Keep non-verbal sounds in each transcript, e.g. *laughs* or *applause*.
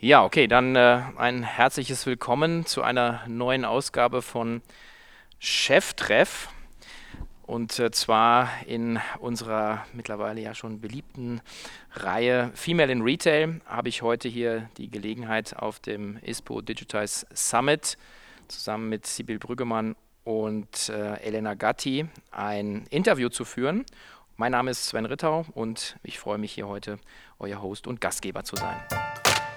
Ja, okay, dann äh, ein herzliches Willkommen zu einer neuen Ausgabe von Cheftreff. Und äh, zwar in unserer mittlerweile ja schon beliebten Reihe Female in Retail habe ich heute hier die Gelegenheit auf dem ISPO Digitize Summit zusammen mit Sibyl Brüggemann und äh, Elena Gatti ein Interview zu führen. Mein Name ist Sven Rittau und ich freue mich hier heute euer Host und Gastgeber zu sein.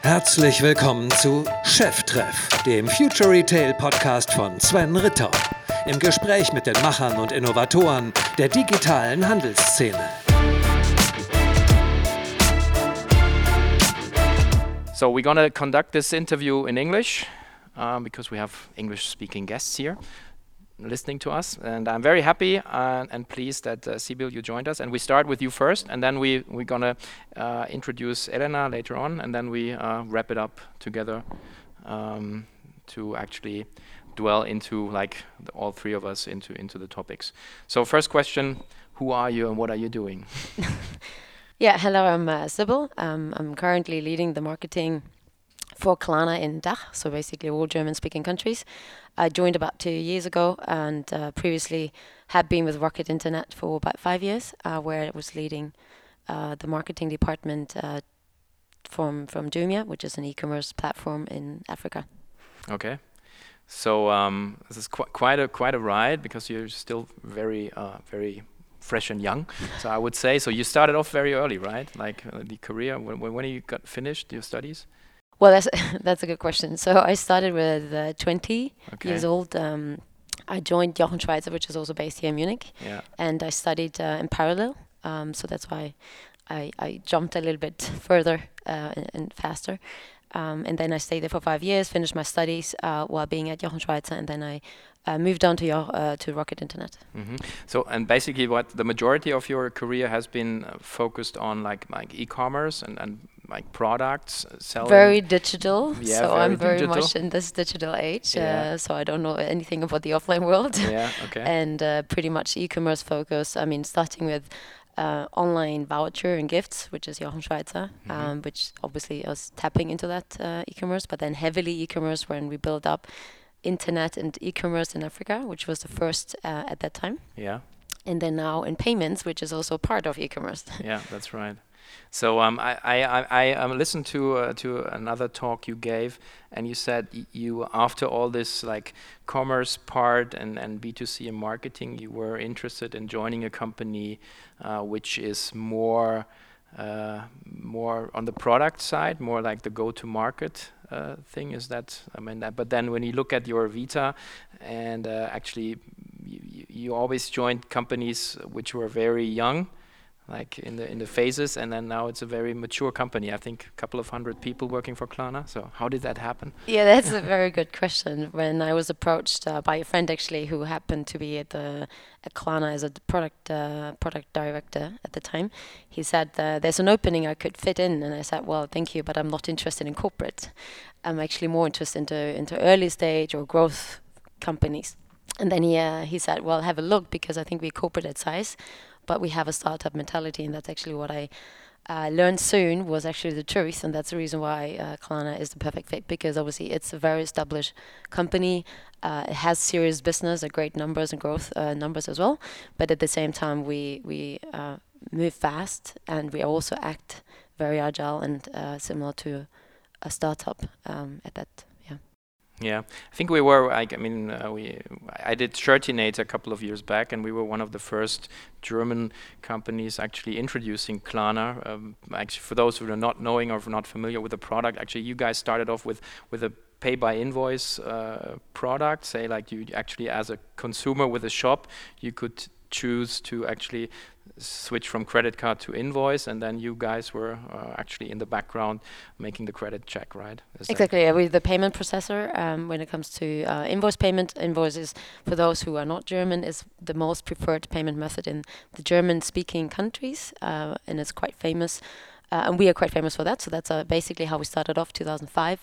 Herzlich willkommen zu Cheftreff, dem Future Retail Podcast von Sven Ritter. Im Gespräch mit den Machern und Innovatoren der digitalen Handelsszene. So we're to conduct this interview in English uh, because we have English speaking guests here. Listening to us. And I'm very happy uh, and pleased that uh, Sibyl, you joined us. And we start with you first, and then we, we're going to uh, introduce Elena later on, and then we uh, wrap it up together um, to actually dwell into, like, the, all three of us, into, into the topics. So, first question Who are you and what are you doing? *laughs* yeah, hello, I'm uh, Sibyl. Um, I'm currently leading the marketing for Klarna in DACH, so basically all German-speaking countries. I joined about two years ago, and uh, previously had been with Rocket Internet for about five years, uh, where I was leading uh, the marketing department uh, from from Jumia, which is an e-commerce platform in Africa. Okay, so um, this is qu quite a quite a ride because you're still very uh, very fresh and young. so I would say so. You started off very early, right? Like uh, the career. When when you got finished your studies? Well, that's *laughs* that's a good question. So I started with uh, 20 okay. years old. Um, I joined Jochen Schweizer, which is also based here in Munich, yeah. and I studied uh, in parallel. Um, so that's why I, I jumped a little bit *laughs* further uh, and, and, faster. Um, and then I stayed there for five years, finished my studies uh, while being at Jochen Schweizer, and then I uh, moved on to your, uh, to Rocket Internet. Mm-hmm. So, and basically, what the majority of your career has been uh, focused on, like like e-commerce and, and like products uh, selling. Very digital. Yeah, so I'm very digital. much in this digital age. Yeah. Uh, so I don't know anything about the offline world. Yeah. *laughs* Okay. and uh, pretty much e-commerce focus. I mean, starting with. Uh, online voucher and gifts, which is Jochen Schweizer, mm-hmm. um, which obviously was tapping into that uh, e-commerce, but then heavily e-commerce when we built up internet and e-commerce in Africa, which was the first uh, at that time. Yeah. And then now in payments, which is also part of e-commerce. *laughs* yeah, that's right. So um, I I, I, I um, listened to uh, to another talk you gave, and you said you after all this like commerce part and and B two C and marketing, you were interested in joining a company uh, which is more uh, more on the product side, more like the go to market uh, thing. Is that I mean that? But then when you look at your Vita, and uh, actually you, you always joined companies which were very young like in the in the phases and then now it's a very mature company. I think a couple of hundred people working for Klarna. So how did that happen? Yeah that's a very good question. When i was approached uh, by a friend actually who happened to be at the at Klarna as a product uh, product director at the time he said uh, there's an opening i could fit in. And i said well thank you but i'm not interested in corporate. I'm actually more interested into into early stage or growth companies. And then he uh, he said well have a look because i think we're corporate at size but we have a startup mentality, and that's actually what I uh, learned soon was actually the truth, and that's the reason why uh, Klarna is the perfect fit because obviously it's a very established company. Uh, it has serious business, a great numbers and growth uh, numbers as well. But at the same time, we we uh, move fast and we also act very agile and uh, similar to a startup um, at that yeah, I think we were. I, I mean, uh, we. I did Shirtinator a couple of years back, and we were one of the first German companies actually introducing Klarna. Um, actually, for those who are not knowing or not familiar with the product, actually, you guys started off with with a pay by invoice uh, product. Say, like you actually, as a consumer with a shop, you could choose to actually switch from credit card to invoice, and then you guys were uh, actually in the background making the credit check, right? Is exactly. Yeah, with the payment processor, um, when it comes to uh, invoice payment, invoices for those who are not German is the most preferred payment method in the German-speaking countries, uh, and it's quite famous. Uh, and we are quite famous for that. So that's uh, basically how we started off 2005.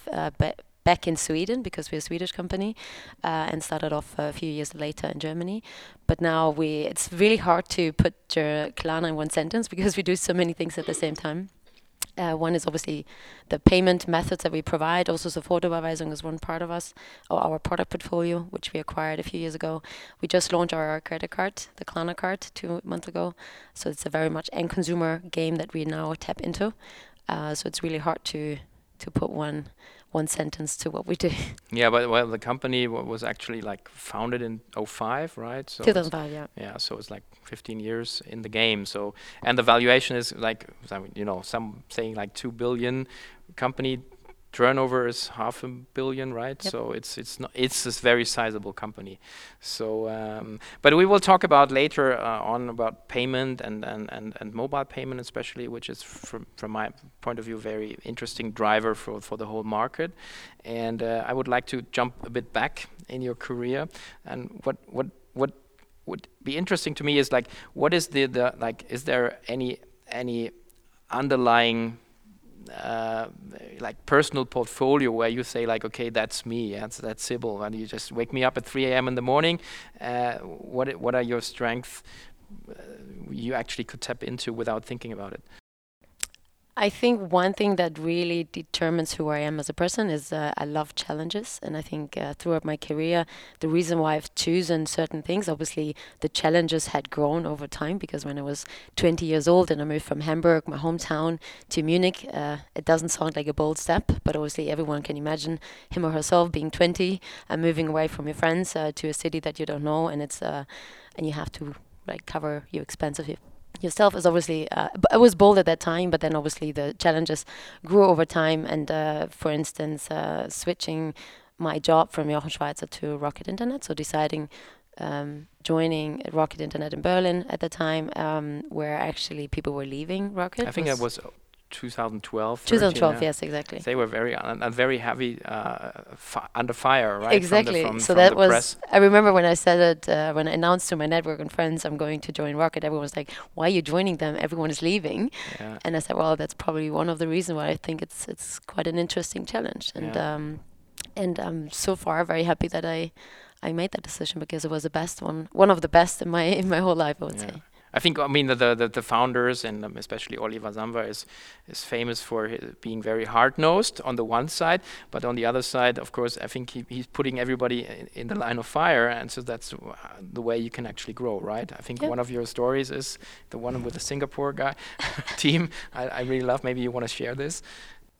Uh, back in Sweden because we're a Swedish company uh, and started off a few years later in Germany. But now we it's really hard to put Klarna in one sentence *laughs* because we do so many things at the same time. Uh, one is obviously the payment methods that we provide. Also, Sofortüberweisung is one part of us, or our product portfolio, which we acquired a few years ago. We just launched our credit card, the Klarna card, two months ago. So it's a very much end consumer game that we now tap into. Uh, so it's really hard to to put one one sentence to what we do. *laughs* Yeah, but well, the company was actually like founded in 05, right? So 2005, yeah. Yeah, so it's like 15 years in the game. So and the valuation is like you know some saying like two billion company turnover is half a billion, right? Yep. So it's it's not it's a very sizable company. So, um, but we will talk about later uh, on about payment and, and, and, and mobile payment especially, which is from from my point of view very interesting driver for for the whole market. And uh, I would like to jump a bit back in your career and what what what would be interesting to me is like what is the the like is there any any underlying uh, like personal portfolio where you say like okay that's me that's that's Sybil and you just wake me up at 3 a.m. in the morning uh, what what are your strengths uh, you actually could tap into without thinking about it I think one thing that really determines who I am as a person is uh, I love challenges, and I think uh, throughout my career, the reason why I've chosen certain things, obviously, the challenges had grown over time because when I was 20 years old and I moved from Hamburg, my hometown, to Munich, uh, it doesn't sound like a bold step, but obviously everyone can imagine him or herself being 20 and moving away from your friends uh, to a city that you don't know, and it's uh, and you have to like cover your expenses yourself is obviously uh, it was bold at that time but then obviously the challenges grew over time. And uh, for instance uh, switching my job from Jochen Schweizer to Rocket Internet. So deciding um, joining Rocket Internet in Berlin at the time um, where actually people were leaving Rocket I think that was 2012. 2012, yeah. yes, exactly. They were very uh, very heavy uh, fi under fire, right? Exactly. From the, from, so from that was. Press. I remember when I said it uh, when I announced to my network and friends I'm going to join Rocket. Everyone was like, "Why are you joining them? Everyone is leaving." Yeah. And I said, "Well, that's probably one of the reasons why I think it's it's quite an interesting challenge." And yeah. um, and I'm so far very happy that I I made that decision because it was the best one, one of the best in my in my whole life. I would yeah. say. I think I mean the the, the founders and um, especially Oliver Samwer is is famous for being very hard nosed on the one side, but on the other side, of course, I think he, he's putting everybody in, in, the line of fire, and so that's the way you can actually grow, right? I think one of your stories is the one with the Singapore guy *laughs* team. I, I really love. Maybe you want to share this.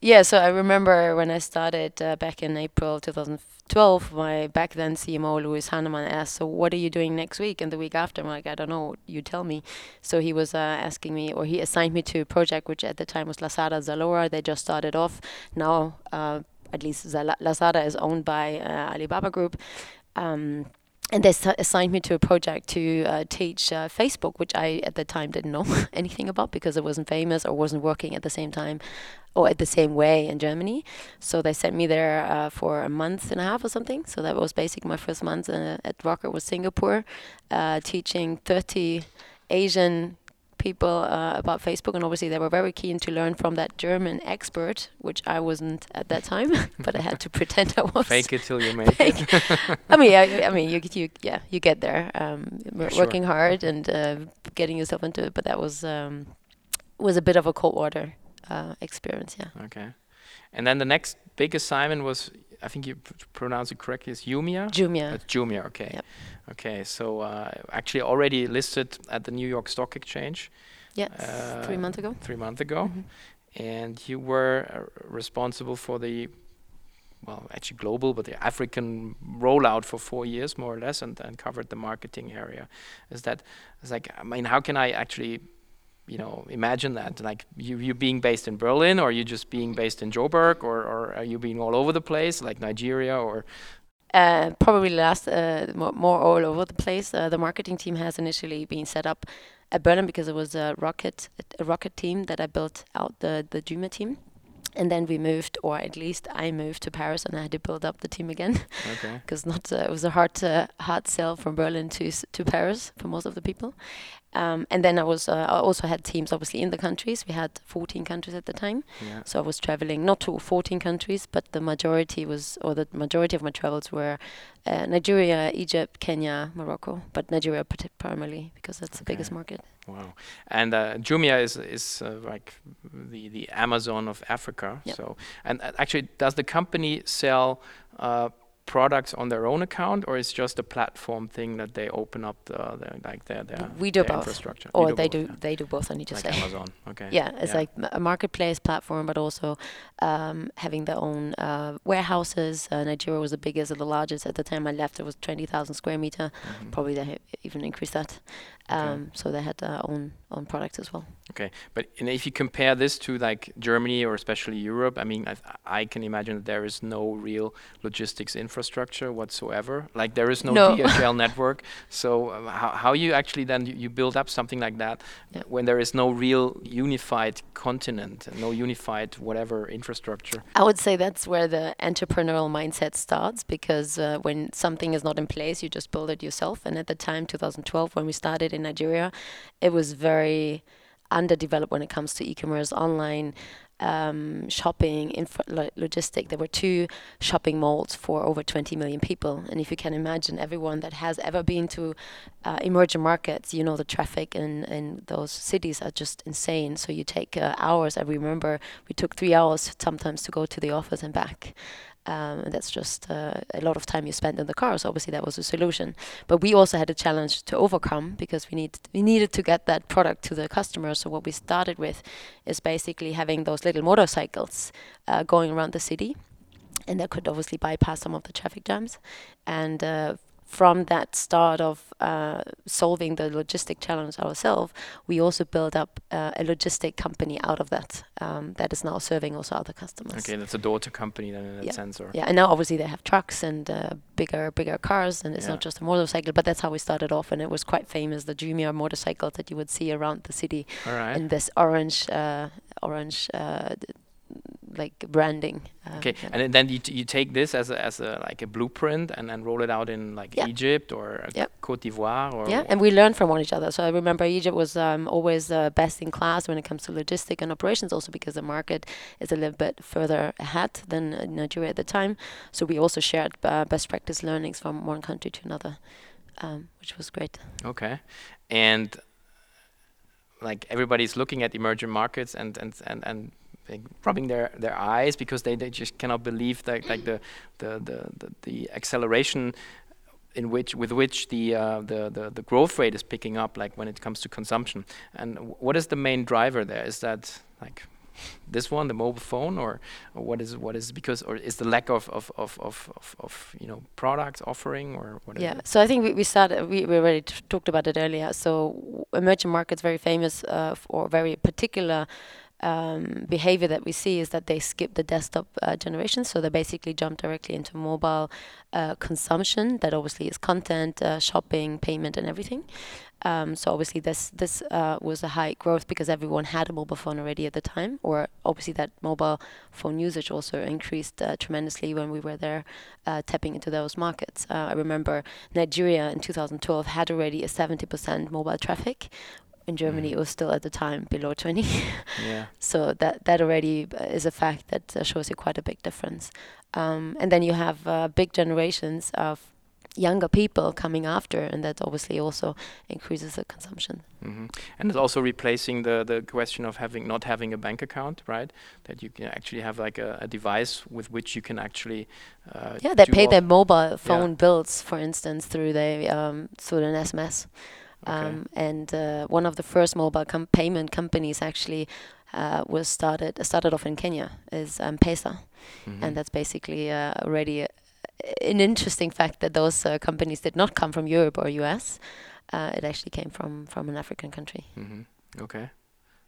Yeah, so I remember when I started uh, back in April 2012, my back then CMO, Louis Hannemann, asked, So, what are you doing next week and the week after? I'm like, I don't know, you tell me. So, he was uh, asking me, or he assigned me to a project which at the time was Lazada Zalora. They just started off. Now, uh, at least Lazada is owned by uh, Alibaba Group. Um, and they assigned me to a project to uh, teach uh, Facebook, which I at the time didn't know *laughs* anything about because it wasn't famous or wasn't working at the same time or at the same way in Germany. So they sent me there uh, for a month and a half or something. So that was basically my first month uh, at Rocket was Singapore, uh, teaching 30 Asian people uh, about Facebook, and obviously they were very keen to learn from that German expert, which I wasn't at that time, *laughs* but I had to *laughs* pretend I was. Fake it till you make Fake. it. I mean, yeah, I mean, you, you, yeah, you get there, um, working hard and uh, getting yourself into it. But that was um, was a bit of a cold water uh, experience, yeah. Okay, and then the next big assignment was I think you pronounce it correctly. Is Jumia? Jumia. Uh, Jumia. Okay. Yep. Okay. So uh, actually already listed at the New York Stock Exchange. Yes. Uh, three months ago. Three months ago, mm -hmm. and you were uh, responsible for the. Well, actually global, but the African rollout for four years, more or less, and, and covered the marketing area. Is that? It's like, I mean, how can I actually you know, imagine that, like you, you being based in Berlin, or you just being based in Joburg, or, or are you being all over the place, like Nigeria, or? Uh, probably last uh, more, more, all over the place. Uh, the marketing team has initially been set up at Berlin because it was a rocket a rocket team that I built out the the Jumia team and then we moved, or at least I moved to Paris, and I had to build up the team again. Okay. *laughs* Because not uh, it was a hard uh, hard sell from Berlin to to Paris for most of the people. Um, and then I was uh, I also had teams obviously in the countries. We had 14 countries at the time, yeah. so I was traveling not to 14 countries, but the majority was, or the majority of my travels were uh, Nigeria, Egypt, Kenya, Morocco, but Nigeria primarily because that's okay. the biggest market. Wow. And uh, Jumia is is uh, like the the Amazon of Africa. Yep. So and uh, actually, does the company sell uh, products on their own account, or is just a platform thing that they open up the, the like their their, We do their both. infrastructure? Or You they both, do yeah. they do both. I need to like say. Amazon. Okay. Yeah, it's like a marketplace platform, but also um, having their own uh, warehouses. Uh, Nigeria was the biggest or the largest at the time I left. It was 20,000 square meter. Mhm. Probably they even increased that. Okay. Um, So they had their own own products as well. Okay, but and if you compare this to like Germany or especially Europe, I mean, I, I can imagine that there is no real logistics infrastructure whatsoever. Like there is no, No. DHL *laughs* network. So um, how how you actually then you, you build up something like that Yeah. when there is no real unified continent, no unified whatever infrastructure. I would say that's where the entrepreneurial mindset starts because uh, when something is not in place, you just build it yourself. And at the time, 2012, when we started in Nigeria, it was very underdeveloped when it comes to e-commerce, online um, shopping, infra- lo- logistic. There were two shopping malls for over 20 million people, and if you can imagine, everyone that has ever been to uh, emerging markets, you know the traffic in in those cities are just insane. So you take uh, hours. I remember we took three hours sometimes to go to the office and back. Um, and that's just uh, a lot of time you spend in the car. So obviously that was a solution. But we also had a challenge to overcome because we need we needed to get that product to the customer. So what we started with is basically having those little motorcycles uh, going around the city, and that could obviously bypass some of the traffic jams. And uh, from that start of uh, solving the logistic challenge ourselves, we also built up uh, a logistic company out of that um, that is now serving also other customers. Okay, that's a daughter company then in that Yeah. sense, or Yeah, and now obviously they have trucks and uh, bigger, bigger cars, and it's Yeah. not just a motorcycle. But that's how we started off, and it was quite famous. The Jumia motorcycles that you would see around the city all right. in this orange, uh, orange, uh, like branding. Uh, Okay, and then- you, t- you take this as a, as a like a blueprint and then roll it out in like Yeah. Egypt or uh. Cote d'Ivoire or yeah, and we learn from one each other. So I remember Egypt was um, always uh, best in class when it comes to logistic and operations, also because the market is a little bit further ahead than uh, Nigeria at the time. So we also shared uh, best practice learnings from one country to another, um, which was great. Okay, and like everybody's looking at emerging markets and and and and rubbing their their eyes because they, they just cannot believe that like the the the the, the acceleration in which with which the, uh, the the the growth rate is picking up like when it comes to consumption. And w- what is the main driver there? Is that like this one the mobile phone or, or what is what is because or is the lack of of of of, of, of you know product offering or what is Yeah, so I think we, we started, we, we already t- talked about it earlier. So emerging markets very famous uh, for very particular um, behavior that we see is that they skip the desktop uh, generation. So they basically jump directly into mobile uh, consumption that obviously is content, uh, shopping, payment and everything. Um, so obviously this this uh, was a high growth because everyone had a mobile phone already at the time, or obviously that mobile phone usage also increased uh, tremendously when we were there uh, tapping into those markets. I remember Nigeria in 2012 had already a 70% mobile traffic. In Germany, Mhm. it was still at the time below 20. *laughs* yeah so that that already uh, is a fact that uh, shows you quite a big difference. Um, and then you have uh, big generations of younger people coming after, and that obviously also increases the consumption. Mm-hmm. And it's also replacing the the question of having not having a bank account, right? That you can actually have like a, a device with which you can actually. Uh, Yeah, they pay their mobile phone bills, for instance, through the um, through an SMS. Okay. Um, and uh, one of the first mobile com- payment companies actually uh, was started started off in Kenya is um, Pesa, Mhm. and that's basically uh, already a, an interesting fact that those uh, companies did not come from Europe or US. Uh, it actually came from from an African country. Mm-hmm. Okay.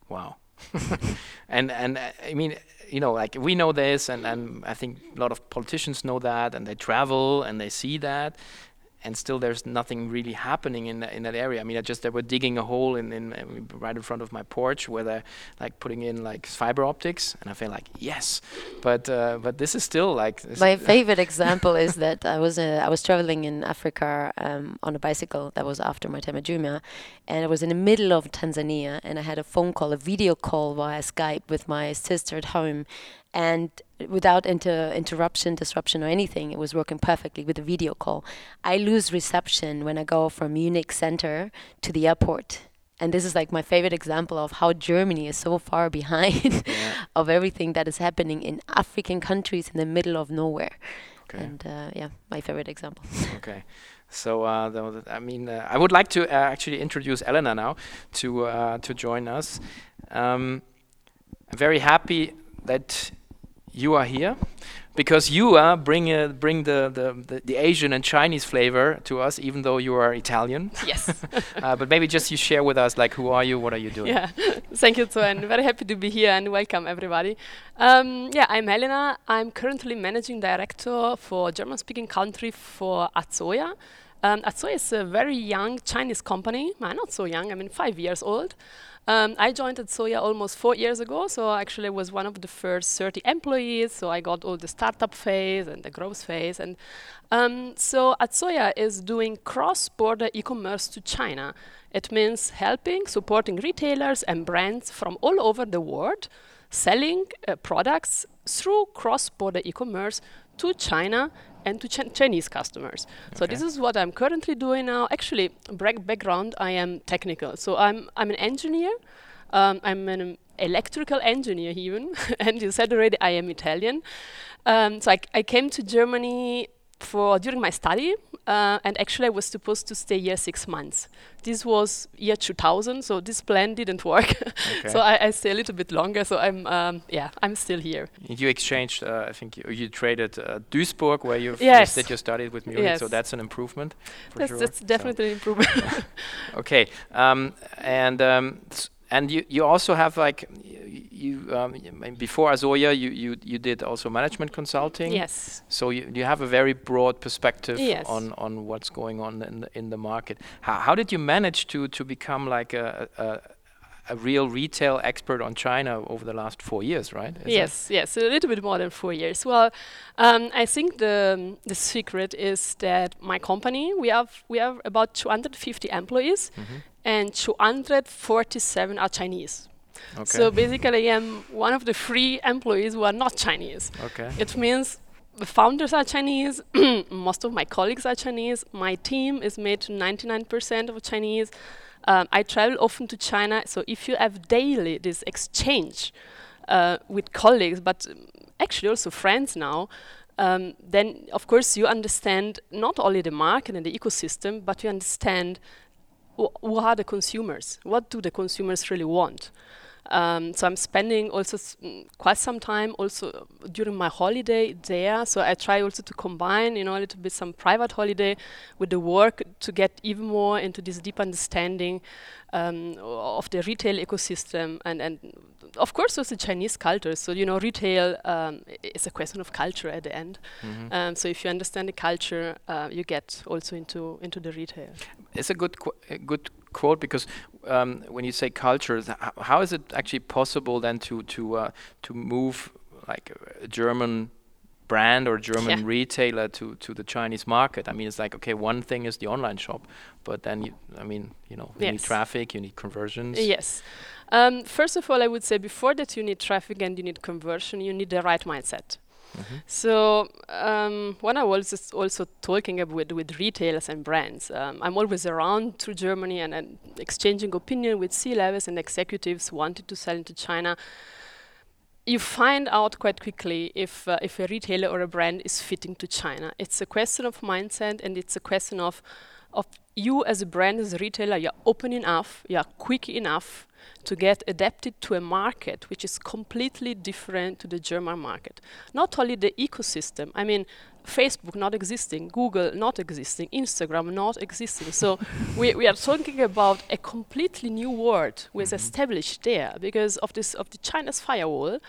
Wow. *laughs* and and uh, I mean, you know, like we know this, and and I think a lot of politicians know that, and they travel and they see that, and still there's nothing really happening in that, in that area. I mean, I just they were digging a hole in, in right in front of my porch where they're like putting in like fiber optics, and I feel like yes, but uh, but this is still like My *laughs* favorite example is that I was uh, I was traveling in Africa um, on a bicycle. That was after my time at Jumia, and I was in the middle of Tanzania, and I had a phone call, a video call via Skype with my sister at home, and without inter- interruption, disruption, or anything, it was working perfectly with a video call. I lose reception when I go from Munich center to the airport. and this is like my favorite example of how Germany is so far *laughs* behind Yeah. of everything that is happening in African countries in the middle of nowhere. Okay. And uh, yeah, my favorite example. *laughs* Okay. So, uh, I mean, uh, I would like to uh, actually introduce Elena now to uh, to join us. Um, I'm very happy that you are here because you uh, bring uh, bring the, the, the, the Asian and Chinese flavor to us, even though you are Italian. *laughs* Yes. *laughs* uh, but maybe just you share with us, like, who are you? What are you doing? yeah. *laughs* Thank you, Sven. Very happy to be here and welcome everybody. Um, yeah, I'm Elena. I'm currently managing director for German-speaking country for Azoya. Um, Azoya is a very young Chinese company. Well, not so young. I mean, five years old. Um, I joined Azoya almost four years ago, so actually was one of the first 30 employees. So I got all the startup phase and the growth phase, and um, so Azoya is doing cross-border e-commerce to China. It means helping, supporting retailers and brands from all over the world, selling uh, products through cross-border e-commerce to China and to Ch- Chinese customers. So this is what I'm currently doing now. Actually, back- background, I am technical. So I'm I'm an engineer. Um, I'm an electrical engineer even, *laughs* and you said already I am Italian. Um, so I, I came to Germany for during my study, uh, and actually I was supposed to stay here six months. This was year 2000, so this plan didn't *laughs* work. Okay. so I, I stay a little bit longer. So I'm um, yeah I'm still here. You exchanged, uh, I think you, you traded uh, Duisburg, where you Yes. did your studies with Munich, so that's an improvement. For That's, sure. that's So- definitely an improvement. *laughs* Okay, um, and um, and you you also have like y- you um, before Azoya you, you you did also management consulting. yes. So you you have a very broad perspective Yes. on on what's going on in the, in the market. How how did you manage to to become like a, a a real retail expert on China over the last four years, right? Is yes, yes, a little bit more than four years. Well, um, I think the the secret is that my company we have we have about 250 employees, Mhm. and 247 are Chinese. Okay. So basically, I am one of the three employees who are not Chinese. okay. It means the founders are Chinese, *clears throat* most of my colleagues are Chinese, my team is made to 99% of Chinese. Um, I travel often to China, so if you have daily this exchange uh, with colleagues, but um, actually also friends now, um, then of course you understand not only the market and the ecosystem, but you understand wh- who are the consumers, what do the consumers really want. Um, so I'm spending also s- mm, quite some time also during my holiday there. So I try also to combine, you know, a little bit some private holiday with the work to get even more into this deep understanding um, of the retail ecosystem and, and of course also Chinese culture. So you know, retail um, is a question of culture at the end. Mhm. Um, so if you understand the culture, uh, you get also into into the retail. it's a good qu- a good quote because um, when you say culture, how is it actually possible then to to uh, to move like a German brand or German Yeah. retailer to to the Chinese market? I mean, it's like okay, one thing is the online shop, but then you, I mean, you know, you need traffic, you need conversions. Yes. Um, first of all, I would say before that you need traffic and you need conversion, you need the right mindset. Mhm. So um, when I was also talking with, with retailers and brands, um, I'm always around through Germany and, and exchanging opinion with C-levels and executives who wanted to sell into China. You find out quite quickly if uh, if a retailer or a brand is fitting to China. It's a question of mindset and it's a question of of you as a brand as a retailer. You're open enough, you're quick enough to get adapted to a market which is completely different to the German market. Not only the ecosystem, I mean, Facebook not existing, Google not existing, Instagram not existing. So *laughs* we, we are talking about a completely new world who is mm-hmm. established there because of this of the China's firewall.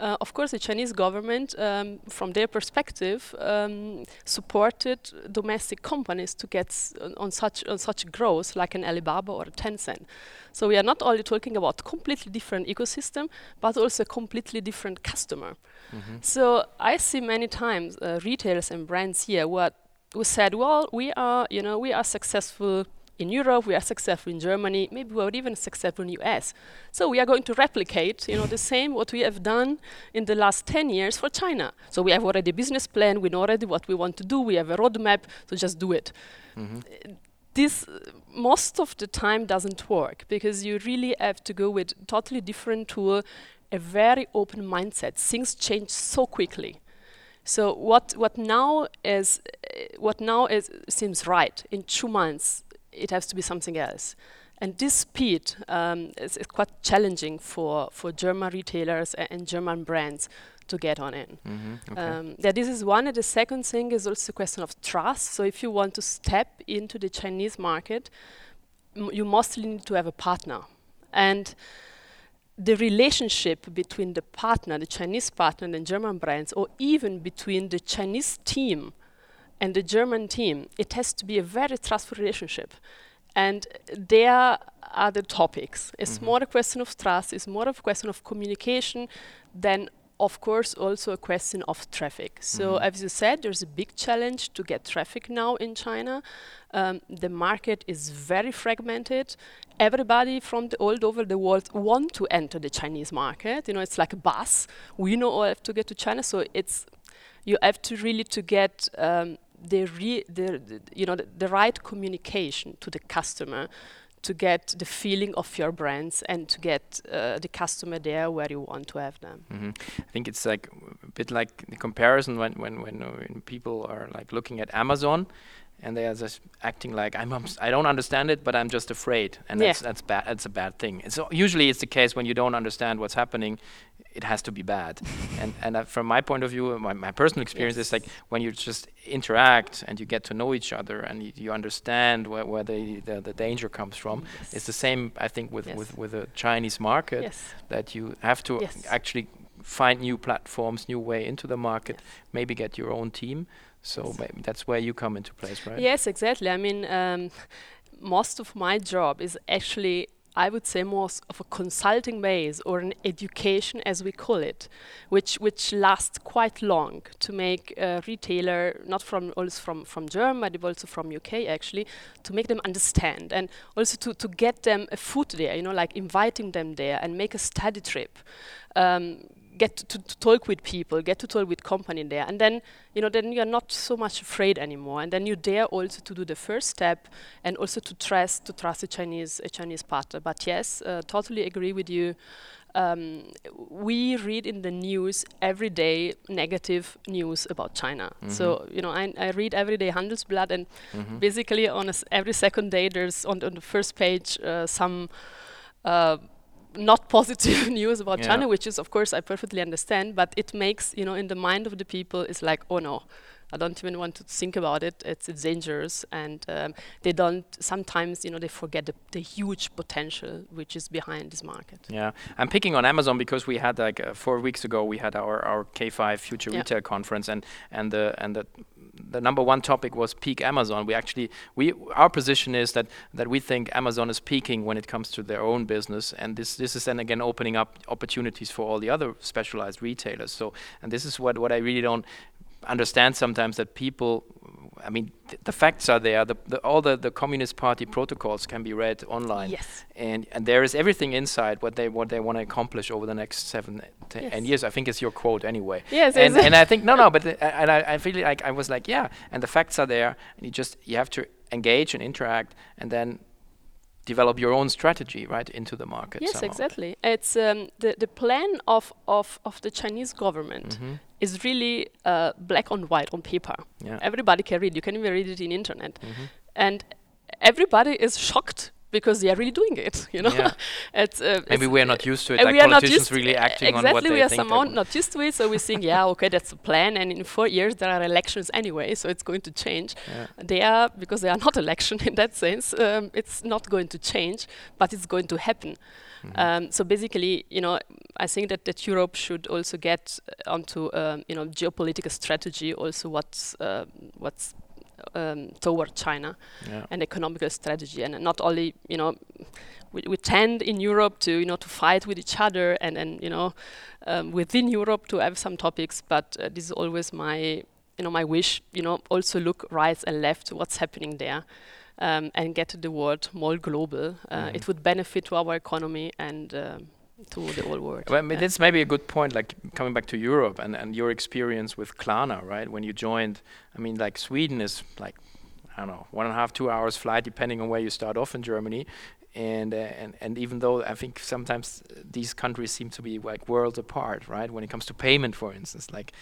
Uh, of course, the Chinese government, um, from their perspective, um, supported domestic companies to get s- on, such on such growth, like an Alibaba or a Tencent. So we are not only talking about completely different ecosystem, but also a completely different customer. Mhm. So I see many times uh, retailers and brands here who, are, who said, "Well, we are, you know, we are successful in Europe, we are successful in Germany, maybe we are even successful in US. So we are going to replicate, you know, the same what we have done in the last 10 years for China. So we have already a business plan, we know already what we want to do, we have a roadmap, so just do it." Mhm. this uh, most of the time doesn't work because you really have to go with totally different tool, a very open mindset. Things change so quickly. So what what now is uh, what now is seems right in two months it has to be something else. And this speed um, is, is, quite challenging for, for German retailers and, and German brands to get on in. Mm-hmm. Okay. Um, yeah, this is one. And the second thing is also a question of trust. So if you want to step into the Chinese market, m- you mostly need to have a partner. And the relationship between the partner, the Chinese partner, and the German brands, or even between the Chinese team and the German team, it has to be a very trustful relationship. And there are the topics. It's Mhm. more a question of trust, it's more of a question of communication than of course also a question of traffic. So Mhm. as you said, there's a big challenge to get traffic now in China. Um, the market is very fragmented. Everybody from the all over the world want to enter the Chinese market. You know, it's like a bus. We know all have to get to China, so it's you have to really to get um, the, re- the, the you know the, the right communication to the customer to get the feeling of your brands and to get uh, the customer there where you want to have them. hmm I think it's like a bit like the comparison when when when, uh, when people are like looking at Amazon, and they are just acting like I'm, I don't understand it, but I'm just afraid, and Yeah. that's that's bad. That's a bad thing. And so usually it's the case when you don't understand what's happening, it has to be bad. and and uh, from my point of view, my, my personal experience is like when you just interact and you get to know each other and you, you understand where, where the, the the danger comes from. It's the same I think with Yes. with with the Chinese market Yes. that you have to Yes. actually find new platforms, new way into the market, Yes. maybe get your own team. So Yes. that's where you come into place, right? Yes, exactly. I mean, um, most of my job is actually, I would say, more of a consulting base or an education, as we call it, which which lasts quite long to make a retailer, not from also from from Germany, but also from UK actually, to make them understand and also to to get them a foot there. You know, like inviting them there and make a study trip. Um, get to, to talk with people, get to talk with company there, and then you know then you're not so much afraid anymore, and then you dare also to do the first step and also to trust to trust a Chinese a Chinese partner. But yes, uh, totally agree with you. Um, we read in the news every day negative news about China. So you know I, I read every day Handelsblatt, and Mhm. basically on a s every second day there's on, on the first page uh, some uh, not *laughs* positive *laughs* news about Yeah. China, which is of course I perfectly understand, but it makes you know in the mind of the people it's like oh no, I don't even want to think about it. It's, it's dangerous, and um, they don't. Sometimes you know they forget the, the huge potential which is behind this market. Yeah, I'm picking on Amazon because we had like uh, four weeks ago we had our, our K5 Future Yeah. Retail conference and and the and the the number one topic was peak Amazon. We actually we our position is that that we think Amazon is peaking when it comes to their own business, and this this is then again opening up opportunities for all the other specialized retailers. So and this is what what I really don't understand sometimes that people I mean, th- the facts are there. The, the, all the, the Communist Party protocols can be read online Yes. and and there is everything inside what they what they want to accomplish over the next seven ten Yes. and years. I think it's your quote anyway. Yes. And, and I think no no, but and I, I feel like I was like yeah, and the facts are there, and you just you have to engage and interact, and then develop your own strategy right into the market. Yes, somehow. exactly. It's um, the the plan of, of, of the Chinese government Mhm. is really uh, black on white on paper. Yeah. Everybody can read. You can even read it in internet, Mhm. and everybody is shocked because they are really doing it. *laughs* You know, Yeah. *laughs* it's uh, Maybe it's- we are not used to it. Like we are not used really acting exactly on what they we are think. they somehow want. not used to it so we think yeah *laughs* okay that's the plan and in four years there are elections anyway so it's going to change Yeah. they are because they are not election in that sense um, it's not going to change but it's going to happen Mhm. um, so basically you know i think that, that europe should also get onto um, you know geopolitical strategy also what's uh, what's um, toward china yeah. an economical strategy and not only you know we, we tend in Europe to you know to fight with each other and and you know um, within Europe to have some topics but uh, this is always my you know my wish you know also look right and left what's happening there um, and get the world more global uh, Mhm. it would benefit to our economy and um, to the whole world Well, I mean, Yeah. that's maybe a good point, like coming back to Europe and, and your experience with Klarna, right? When you joined, I mean, like Sweden is like, I don't know, one and a half, two hours flight, depending on where you start off in Germany. And, uh, and and even though I think sometimes these countries seem to be like worlds apart, right? When it comes to payment, for instance, like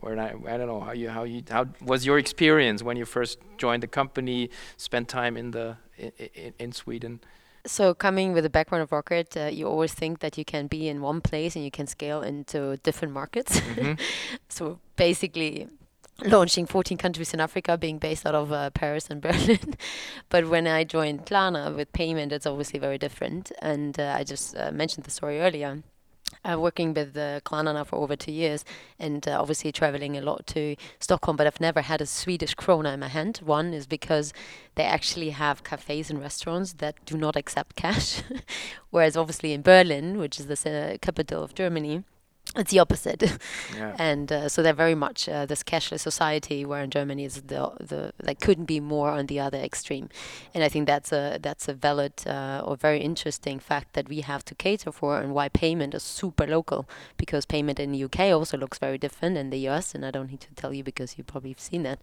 where I, I don't know how you how you how was your experience when you first joined the company, spent time in the in, in Sweden. So coming with a background of Rocket, uh, you always think that you can be in one place and you can scale into different markets. Mhm. *laughs* so basically launching 14 countries in Africa, being based out of uh, Paris and *laughs* Berlin. but when I joined Klarna with payment, it's obviously very different. And uh, I just uh, mentioned the story earlier. Uh, working with uh, Klarna now for over two years, and uh, obviously traveling a lot to Stockholm, but I've never had a Swedish krona in my hand. One is because they actually have cafes and restaurants that do not accept cash, *laughs* whereas obviously in Berlin, which is the uh, capital of Germany, it's the opposite. Yeah. *laughs* and uh, so they're very much uh, this cashless society where in Germany is the the like couldn't be more on the other extreme, and I think that's a that's a valid uh, or very interesting fact that we have to cater for and why payment is super local because payment in the UK also looks very different in the US and I don't need to tell you because you probably have seen that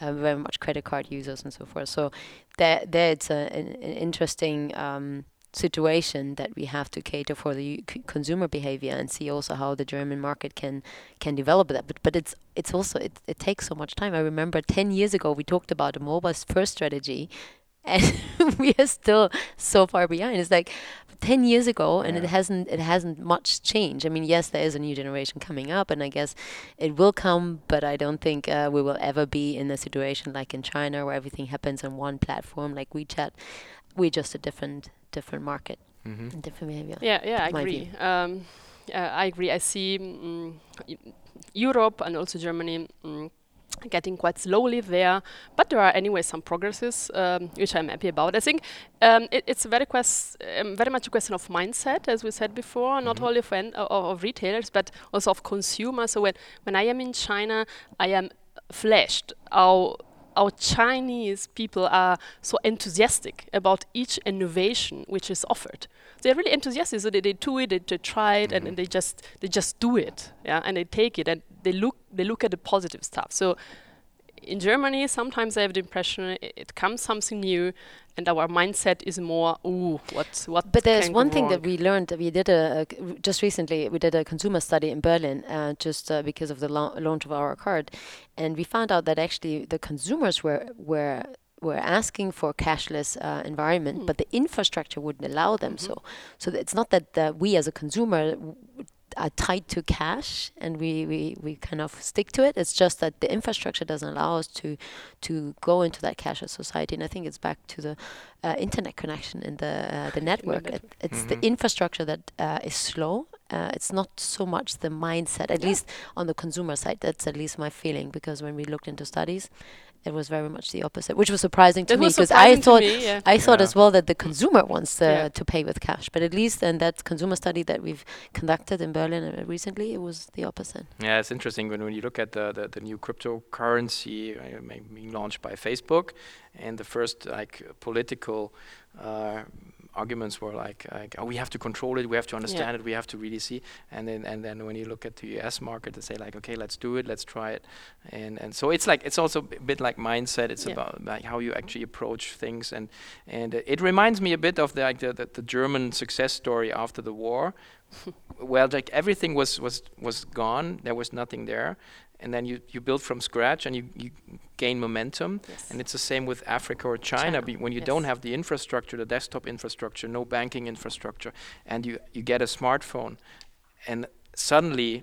uh, very much credit card users and so forth. So there there it's a, an, an interesting. Um, situation that we have to cater for the c- consumer behavior and see also how the German market can can develop that. But but it's it's also it, it takes so much time. I remember ten years ago we talked about a mobile first strategy, *laughs* and we are still so far behind. It's like ten years ago, and it hasn't it hasn't much changed. I mean, yes, there is a new generation coming up, and I guess it will come, but I don't think uh, we will ever be in a situation like in China where everything happens on one platform like WeChat. We're just a different different market Mhm. and different behavior. Yeah, yeah, I agree. Um, uh, I agree. I see mm, y- Europe and also Germany mm, getting quite slowly there, but there are anyway some progresses um, which I'm happy about. I think um, it, it's very quest- um, very much a question of mindset, as we said before, not Mhm. only of, en- of, of retailers but also of consumers. So when when I am in China, I am flashed how how Chinese people are so enthusiastic about each innovation which is offered. They're really enthusiastic, so they, they do it, they, they try it, and, Mhm. and they just they just do it, yeah, and they take it and they look they look at the positive stuff. So in Germany, sometimes I have the impression it, comes something new, and our mindset is more, ooh, what what. But there's one thing that we learned. We did a, a just recently. We did a consumer study in Berlin, uh, just uh, because of the lau- launch of our card, and we found out that actually the consumers were were were asking for cashless uh, environment, Hmm. but the infrastructure wouldn't allow them. Mhm. So, so it's not that uh, we as a consumer are tied to cash and we, we, we kind of stick to it. It's just that the infrastructure doesn't allow us to to go into that cashless society. And I think it's back to the uh, internet connection and the uh, the *laughs* network. It, network. it's Mhm. the infrastructure that uh, is slow. Uh, it's not so much the mindset, at least on the consumer side. That's at least my feeling because when we looked into studies, it was very much the opposite, which was surprising to That me because I thought me, yeah. I thought Yeah. as well that the consumer wants uh, Yeah. to pay with cash, but at least in that consumer study that we've conducted in Berlin uh, recently, it was the opposite. Yeah, it's interesting when, when you look at the, the, the new cryptocurrency uh, being launched by Facebook, and the first like political uh, arguments were like, like, oh, we have to control it, we have to understand it, we have to really see. And then and then when you look at the U.S. market, they say like, okay, let's do it, let's try it, and and so it's like it's also a bit like mindset. It's Yeah. about like how you actually approach things, and and uh, it reminds me a bit of the like the, the, the German success story after the war, *laughs* well, like everything was was was gone. There was nothing there, and then you you build from scratch and you you gain momentum. Yes. And it's the same with Africa or China. China, when you don't have the infrastructure, the desktop infrastructure, no banking infrastructure, and you you get a smartphone, and suddenly,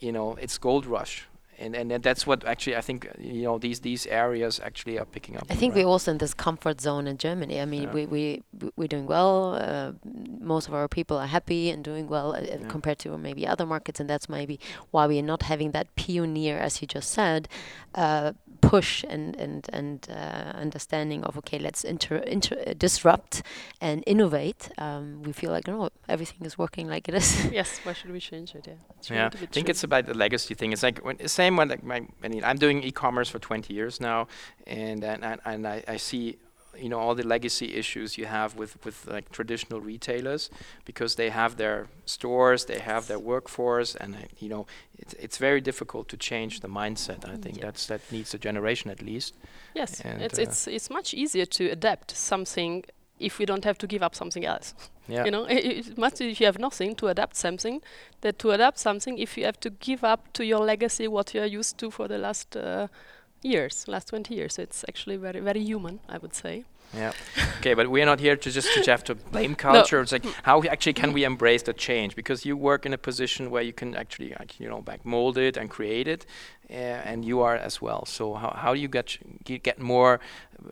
you know, it's gold rush. And, and that- that's what actually I think uh, you know these these areas actually are picking up. I think right? we're also in this comfort zone in Germany. I mean, Yeah. we we we're doing well. Uh, most of our people are happy and doing well uh, Yeah. compared to maybe other markets, and that's maybe why we are not having that pioneer, as you just said, uh, push and and and uh, understanding of okay, let's inter, inter uh, disrupt and innovate. Um, we feel like no, everything is working like it is. *laughs* yes, why should we change it? Yeah, it's Yeah, I think true. it's about the legacy thing. It's like when, same when like my, I mean, I'm doing e-commerce for 20 years now, and and and, and I, I see you know all the legacy issues you have with with like traditional retailers because they have their stores they have their workforce and uh, you know it's, it's very difficult to change the mindset i think Yeah. that's that needs a generation at least Yes, And, it's uh, it's it's much easier to adapt something if we don't have to give up something else. yeah You know, *laughs* i- i- it's much if you have nothing to adapt something, that to adapt something if you have to give up to your legacy what you are used to for the last uh, years, last 20 years. So it's actually very very human, I would say. Yeah. okay, but we're not here to just to *laughs* have to blame culture. It's like how actually can we embrace the change? Because you work in a position where you can actually, like, you know, back mold it and create it, uh, and you are as well. So how how do you get get get more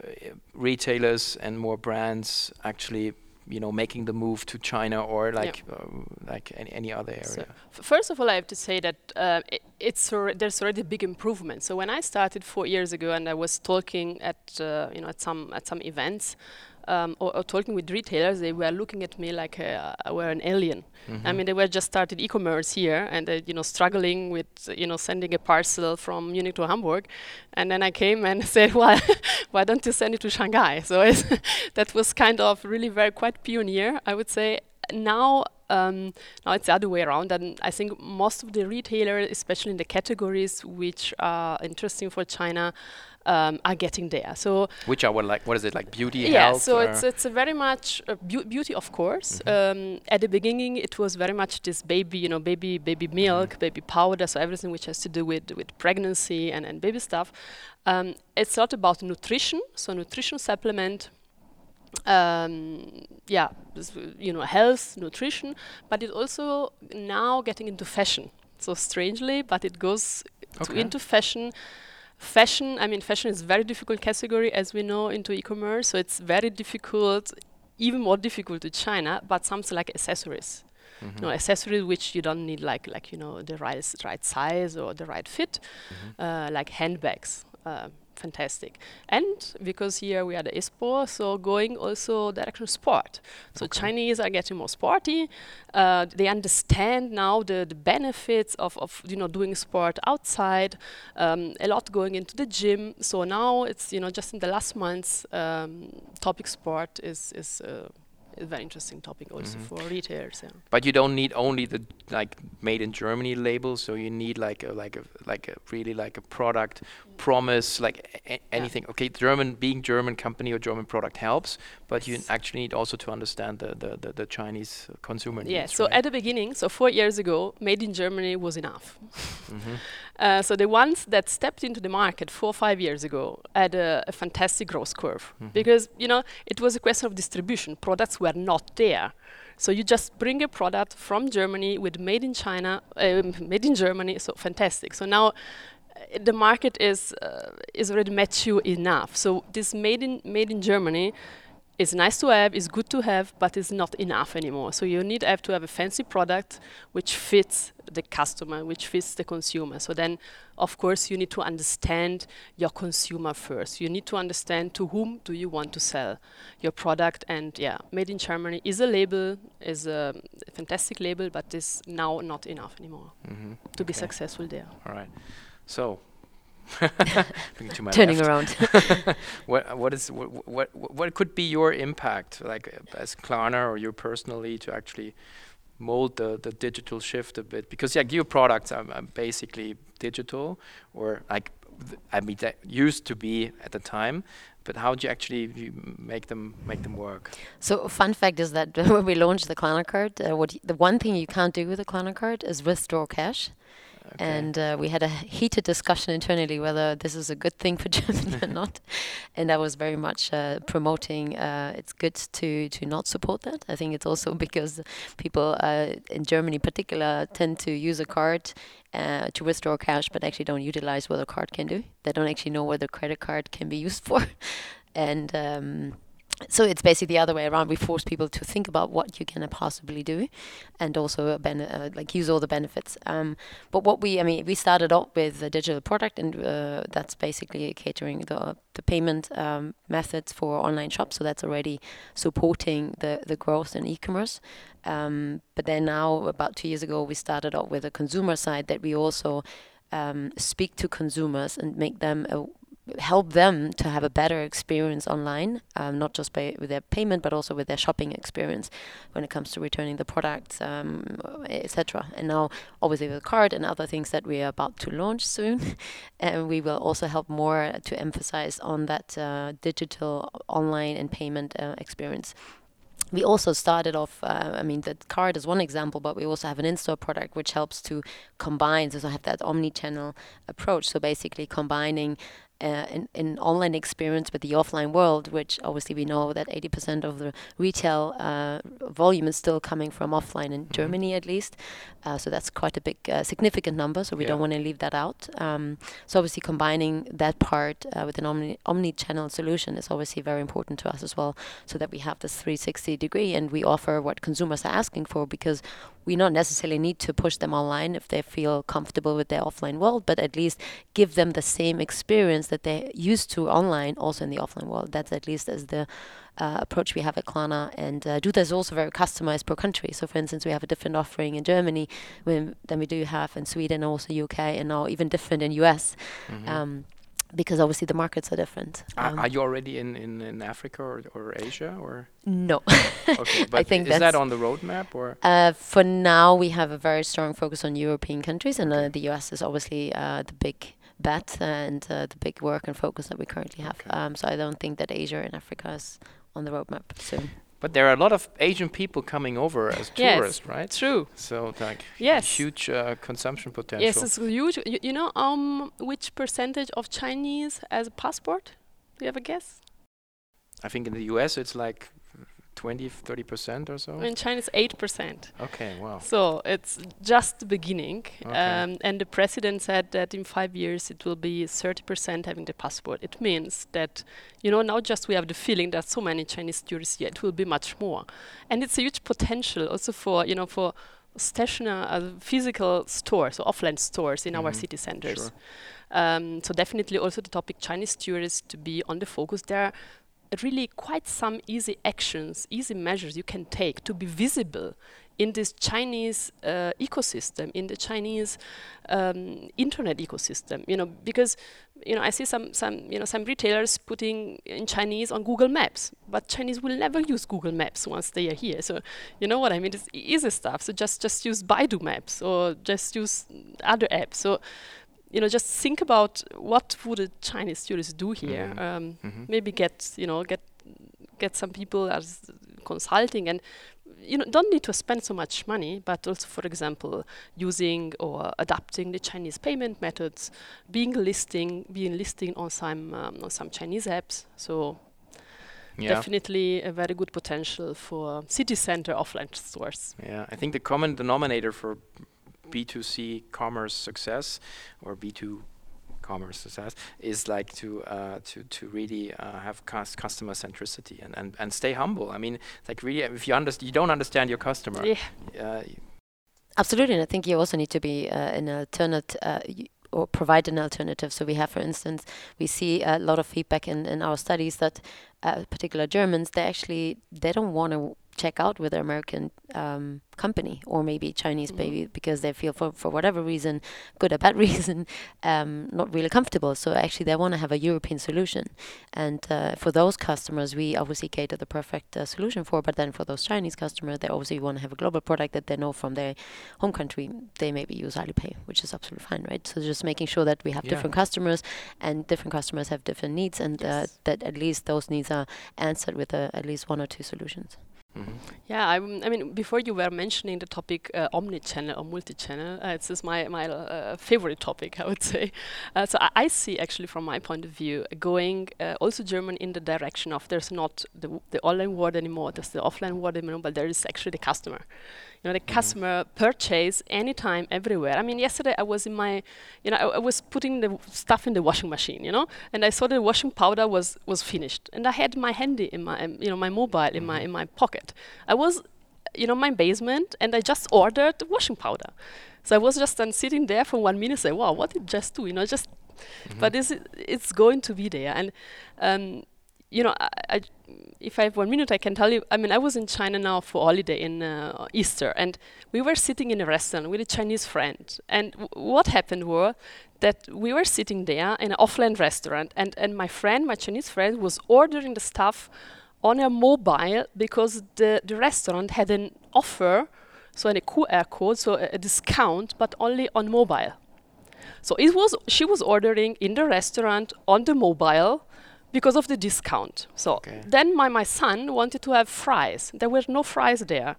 uh, retailers and more brands actually, you know, making the move to China or like uh, like any any other area? So f- first of all, I have to say that uh, i it's alre- there's already a big improvement. So when I started four years ago, and I was talking at uh, you know at some at some events. Um, or, or talking with retailers, they were looking at me like uh, I were an alien. I mean, they were just started e-commerce here, and they, you know, struggling with, you know, sending a parcel from Munich to Hamburg, and then I came and *laughs* said, "Well, *laughs* why don't you send it to Shanghai?" So it's *laughs* that was kind of really very quite pioneer, I would say. Now, um, now it's the other way around, and I think most of the retailers, especially in the categories which are interesting for China, um, are getting there. So Which are what like what is it like beauty yeah, health? Yeah, so it's it's a very much uh, beau- beauty, of course. Um, at the beginning, it was very much this baby, you know, baby baby milk, baby powder, so everything which has to do with with pregnancy and and baby stuff. Um, it's a lot about nutrition, so nutrition supplement. Um, yeah, you know, health, nutrition, but it also now getting into fashion. So strangely, but it goes to Okay. into fashion fashion i mean fashion is very difficult category as we know into e-commerce so it's very difficult even more difficult to china but something like accessories Mhm. you know accessories which you don't need like like you know the right right size or the right fit Mhm. uh, like handbags uh, fantastic and because here we are the ISPO so going also direction sport so Okay. chinese are getting more sporty uh, they understand now the, the benefits of, of you know doing sport outside um, a lot going into the gym so now it's you know just in the last months um, topic sport is is uh, a very interesting topic also Mhm. for retailers yeah. But you don't need only the like made in Germany label, so you need like a like a like a really like a product promise, like a- anything. Okay, German being German company or German product helps, but you actually need also to understand the the, the, the Chinese consumer Yeah, needs. so right? at the beginning, so four years ago, made in Germany was enough. Mhm. *laughs* Uh, so the ones that stepped into the market four or five years ago had a, a fantastic growth curve Mhm. because you know it was a question of distribution. Products were not there, so you just bring a product from Germany with made in China, um, made in Germany. So fantastic. So now. uh, The market is uh, is already mature enough. So this made in made in Germany is nice to have, it's good to have, but it's not enough anymore. So you need have to have a fancy product which fits the customer, which fits the consumer. So then, of course, you need to understand your consumer first. You need to understand to whom do you want to sell your product. And yeah, made in Germany is a label, is a fantastic label, but is now not enough anymore Mhm. to be successful there. All right. So. Looking to my Turning left. around. *laughs* what what is what, what what could be your impact like as Klarna or you personally to actually mold the the digital shift a bit because yeah your products are, are basically digital or like I mean that used to be at the time but how do you actually you make them make them work So, fun fact is that *laughs* when we launched the Klarna card, uh, what the one thing you can't do with the Klarna card is withdraw cash. Okay. And uh, we had a heated discussion internally whether this is a good thing for *laughs* Germany or *laughs* not. And I was very much uh, promoting uh, it's good to, to not support that. I think it's also *laughs* because people uh, in Germany, in particular, tend to use a card uh, to withdraw cash, but actually don't utilize what a card can do. They don't actually know what a credit card can be used for. and um, so it's basically the other way around. We force people to think about what you can possibly do, and also uh, bene- uh, like use all the benefits. Um, but what we, I mean, we started off with a digital product, and uh, that's basically catering the the payment um, methods for online shops. So that's already supporting the the growth in e-commerce. Um, but then now, about two years ago, we started off with a consumer side that we also um, speak to consumers and make them. Uh, help them to have a better experience online, um, not just by with their payment, but also with their shopping experience when it comes to returning the products, um, etc. And now, obviously, with card and other things that we are about to launch soon, *laughs* and we will also help more to emphasize on that uh, digital online and payment uh, experience we also started off uh, i mean the card is one example but we also have an in-store product which helps to combine so have that omni-channel approach so basically combining uh, in, in online experience with the offline world, which obviously we know that 80% of the retail uh, volume is still coming from offline in mm-hmm. Germany at least. Uh, so that's quite a big, uh, significant number. So we yeah. don't want to leave that out. Um, so obviously combining that part uh, with an omni omni-channel solution is obviously very important to us as well, so that we have this 360 degree and we offer what consumers are asking for because we not necessarily need to push them online if they feel comfortable with their offline world, but at least give them the same experience that they're used to online, also in the offline world. That's at least as the uh, approach we have at Klarna. And uh, Doota is also very customized per country. So, for instance, we have a different offering in Germany than we do have in Sweden, also UK, and now even different in US. Mm-hmm. Um, because obviously the markets are different. Um, are, you already in, in, in Africa or, or Asia or? No. *laughs* okay, *laughs* but I think is that on the roadmap or? Uh, for now, we have a very strong focus on European countries, and uh, the US is obviously uh, the big bet and uh, the big work and focus that we currently have. Okay. Um, so I don't think that Asia and Africa is on the roadmap soon. But there are a lot of Asian people coming over as tourists, right? True. So like yes. huge uh, consumption potential. Yes, it's huge. Y you know um which percentage of Chinese has a passport? Do you have a guess? I think in the US it's like 20, 30% or so? In China, it's 8%. Okay, wow. So it's just the beginning. Okay. Um, and the president said that in five years it will be 30% having the passport. It means that, you know, now just we have the feeling that so many Chinese tourists here, it will be much more. And it's a huge potential also for, you know, for stationary, uh, physical stores, or offline stores in mm -hmm. our mm-hmm. city centers. Sure. Um, so definitely also the topic Chinese tourists to be on the focus there really quite some easy actions, easy measures you can take to be visible in this Chinese uh, ecosystem, in the Chinese um, internet ecosystem. You know, because you know I see some some you know some retailers putting in Chinese on Google Maps, but Chinese will never use Google Maps once they are here. So you know what I mean? It's easy stuff. So just just use Baidu Maps or just use other apps. So you know, just think about what would a Chinese students do here. Mm -hmm. Um, mm -hmm. Maybe get you know get get some people as consulting and you know don't need to spend so much money, but also, for example, using or adapting the Chinese payment methods, being listing, being listing on some um, on some Chinese apps. So yeah. definitely a very good potential for city center offline stores. Yeah, I think the common denominator for B2C commerce success or B2 commerce success is like to uh, to to really uh, have customer centricity and, and and stay humble. I mean, like really, if you understand, you don't understand your customer. Yeah. Uh, Absolutely, and I think you also need to be uh, an alternate uh, or provide an alternative. So we have, for instance, we see a lot of feedback in, in our studies that uh, particular Germans, they actually they don't want to check out with an American um, company or maybe Chinese mm-hmm. maybe because they feel for, for whatever reason, good or bad *laughs* reason, um, not really comfortable. So actually they want to have a European solution. And uh, for those customers, we obviously cater the perfect uh, solution for. But then for those Chinese customers, they obviously want to have a global product that they know from their home country. They maybe use Alipay, which is absolutely fine, right? So just making sure that we have yeah. different customers and different customers have different needs and uh, yes. uh, that at least those needs are answered with uh, at least one or two solutions. Mm-hmm. Yeah, I, I, mean, before you were mentioning the topic uh, omni-channel or multi-channel, uh, it's my my uh, favorite topic, *laughs* I would say. Uh, so I, I, see actually, from my point of view, going uh, also German in the direction of there's not the, the online world anymore, there's the offline world anymore, but there is actually the customer you know the mm-hmm. customer purchase anytime everywhere i mean yesterday i was in my you know I, I, was putting the stuff in the washing machine you know and i saw the washing powder was was finished and i had my handy in my um, you know my mobile mm-hmm. in my mm-hmm. in my pocket i was you know my basement and i just ordered the washing powder so i was just then sitting there for one minute say wow what did just do you know just mm-hmm. but it's it's going to be there and um, you know, I, I, if I have one minute, I can tell you. I mean, I was in China now for holiday in uh, Easter, and we were sitting in a restaurant with a Chinese friend. And what happened was that we were sitting there in an offline restaurant, and, and my friend, my Chinese friend, was ordering the stuff on a mobile because the, the restaurant had an offer, so a QR code, so a, a discount, but only on mobile. So it was she was ordering in the restaurant on the mobile because of the discount. So Okay. then my, my son wanted to have fries. There were no fries there.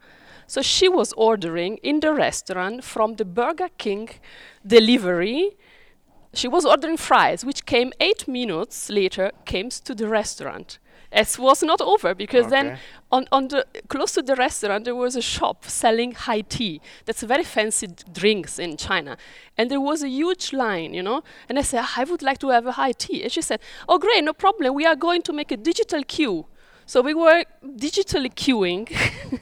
So she was ordering in the restaurant from the Burger King delivery. She was ordering fries, which came eight minutes later, came to the restaurant. It was not over because then on, on the close to the restaurant there was a shop selling high tea. That's very fancy d- drinks in China, and there was a huge line, you know. And I said, I would like to have a high tea. And she said, Oh, great, no problem. We are going to make a digital queue. So we were digitally queuing *laughs*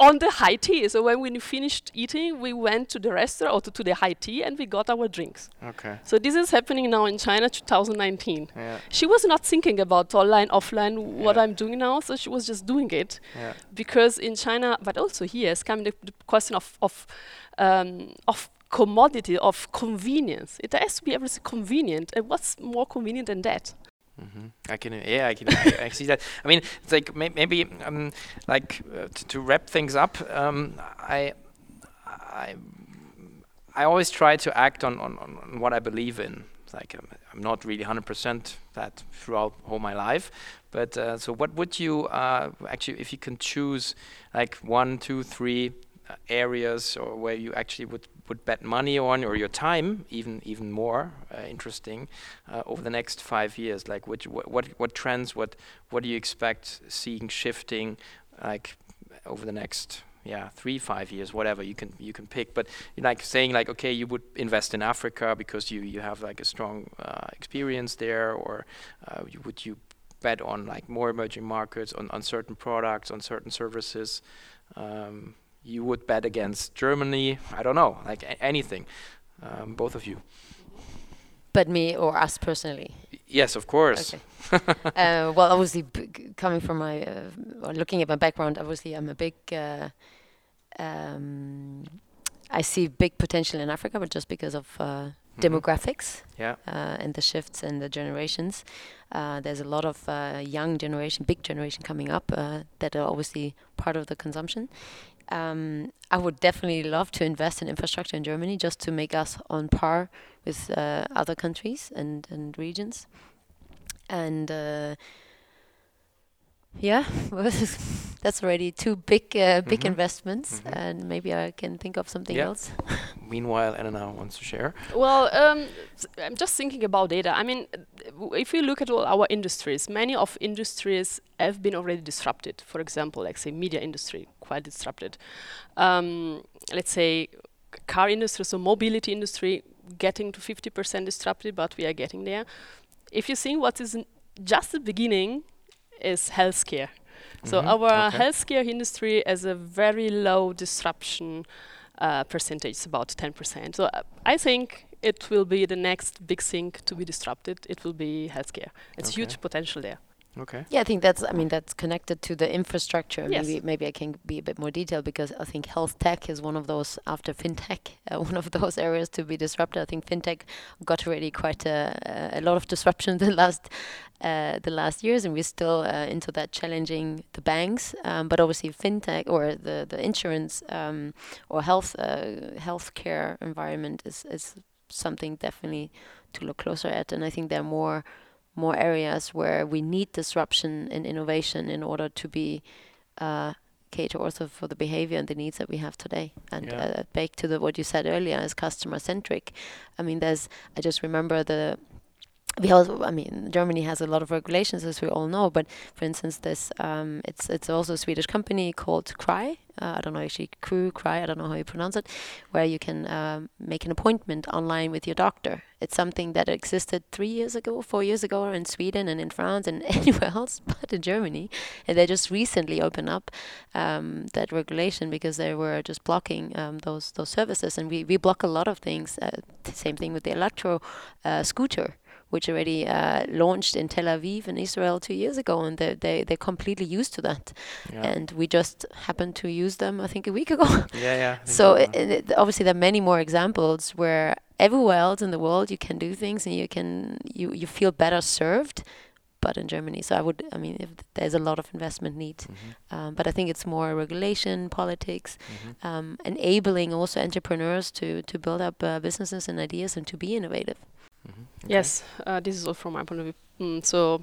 on the high tea. So when we finished eating, we went to the restaurant or to, to the high tea and we got our drinks. Okay. So this is happening now in China, 2019. Yeah. She was not thinking about online, offline, what Yeah. I'm doing now, so she was just doing it. Yeah. Because in China, but also here, it's coming the, the question of of um, of commodity, of convenience. It has to be everything convenient, and what's more convenient than that? Hmm I can, yeah, I can, I, I see that. I mean, it's like may, maybe, um, like uh, to, to wrap things up. Um, I, I, I always try to act on, on, on what I believe in. It's Like um, I'm not really 100% that throughout all my life, but uh, so what would you uh, actually, if you can choose, like one, two, three uh, areas, or where you actually would would bet money on, or your time, even even more uh, interesting, uh, over the next five years? Like, which, what, what what trends, what what do you expect seeing shifting, like over the next yeah three five years, whatever you can you can pick. But like saying like, okay, you would invest in Africa because you you have like a strong uh, experience there, or uh, you, would you bet on like more emerging markets, on, on certain products, on certain services? Um, you would bet against Germany. I don't know, like a- anything. Um, both of you. But me or us personally. Yes, of course. Okay. *laughs* uh, well, obviously, coming from my, uh, or looking at my background, obviously, I'm a big. Uh, um, I see big potential in Africa, but just because of uh, Mhm. demographics Yeah. uh, and the shifts and the generations, uh, there's a lot of uh, young generation, big generation coming up uh, that are obviously part of the consumption. Um, I would definitely love to invest in infrastructure in Germany just to make us on par with uh, other countries and, and regions. And uh, yeah, *laughs* that's already two big uh, big Mhm. investments, Mhm. and maybe I can think of something Yeah. else. *laughs* Meanwhile, Elena wants to share. Well, um, I'm just thinking about data. I mean, if you look at all our industries, many of industries have been already disrupted. For example, like say media industry, quite disrupted. Um, let's say car industry, so mobility industry, getting to 50% disrupted, but we are getting there. If you think what is just the beginning, is healthcare. So Mhm, our okay. healthcare industry has a very low disruption uh, percentage, it's about 10%. So uh, I think it will be the next big thing to be disrupted. It will be healthcare. It's Okay. huge potential there. Okay. Yeah, I think that's. I mean, that's connected to the infrastructure. Yes. Maybe maybe I can be a bit more detailed because I think health tech is one of those after fintech, *laughs* uh, one of those areas to be disrupted. I think fintech got already quite a, a lot of disruption *laughs* the last uh, the last years, and we're still uh, into that challenging the banks. Um, but obviously, fintech or the the insurance um, or health uh, healthcare environment is is something definitely to look closer at. And I think there are more more areas where we need disruption and innovation in order to be uh, cater also for the behavior and the needs that we have today. And Yeah. uh, back to the what you said earlier as customer centric. I mean, there's I just remember the. We also, I mean, Germany has a lot of regulations, as we all know. But for instance, this um, it's it's also a Swedish company called Kry. Uh, I don't know actually, Crew Kry. I don't know how you pronounce it, where you can um, make an appointment online with your doctor. It's something that existed three years ago, four years ago in Sweden and in France and *laughs* anywhere else but in Germany. And they just recently opened up um, that regulation because they were just blocking um, those those services. And we, we block a lot of things. Uh, same thing with the electro uh, scooter, which already uh, launched in Tel Aviv in Israel two years ago, and they they they're completely used to that. Yeah. And we just happened to use them, I think, a week ago. yeah, yeah. *laughs* So it, it, obviously there are many more examples where everywhere else in the world you can do things and you can you you feel better served but in Germany so I would I mean if there's a lot of investment need Mhm, um, but I think it's more regulation politics mhm. um, enabling also entrepreneurs to to build up uh, businesses and ideas and to be innovative Mhm. Okay. Yes, uh, this is all from my point of view. Mm, so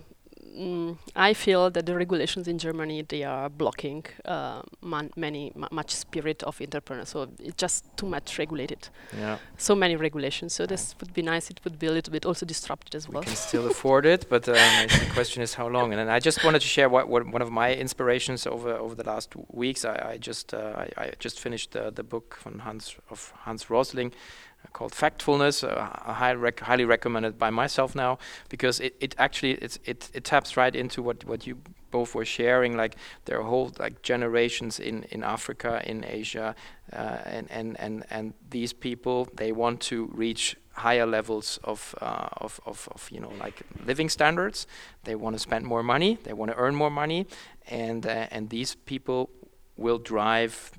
mm, I feel that the regulations in Germany they are blocking uh, man- many mu much spirit of entrepreneurs. So it's just too much regulated. Yeah. So many regulations. So this would be nice. It would be a little bit also disrupted as well. we can *laughs* still afford it, but um, the question is how long. And I just wanted to share what, what one of my inspirations over over the last w- weeks. I, I just uh, I, I just finished the, the book from Hans of Hans Rosling uh, called Factfulness. Uh, I highly, rec- highly recommended by myself now because it, it actually it it taps right into what what you both were sharing. Like there are whole like generations in in Africa, in Asia, uh, and and and and these people they want to reach higher levels of, uh, of, of, of you know like living standards. They want to spend more money. They want to earn more money, and uh, and these people will drive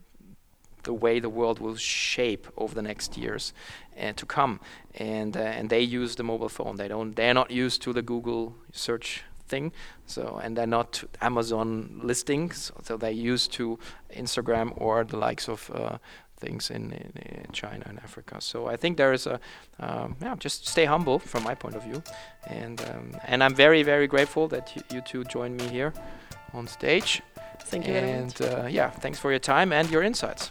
the way the world will shape over the next years and to come. And uh, and they use the mobile phone. They don't. They're not used to the Google search thing. So and they're not Amazon listings. So they're used to Instagram or the likes of. Uh, things in, in, in China and Africa. So I think there is a um, yeah, just stay humble from my point of view, and um, and I'm very very grateful that you, you two joined me here on stage. Thank you and uh, yeah, thanks for your time and your insights.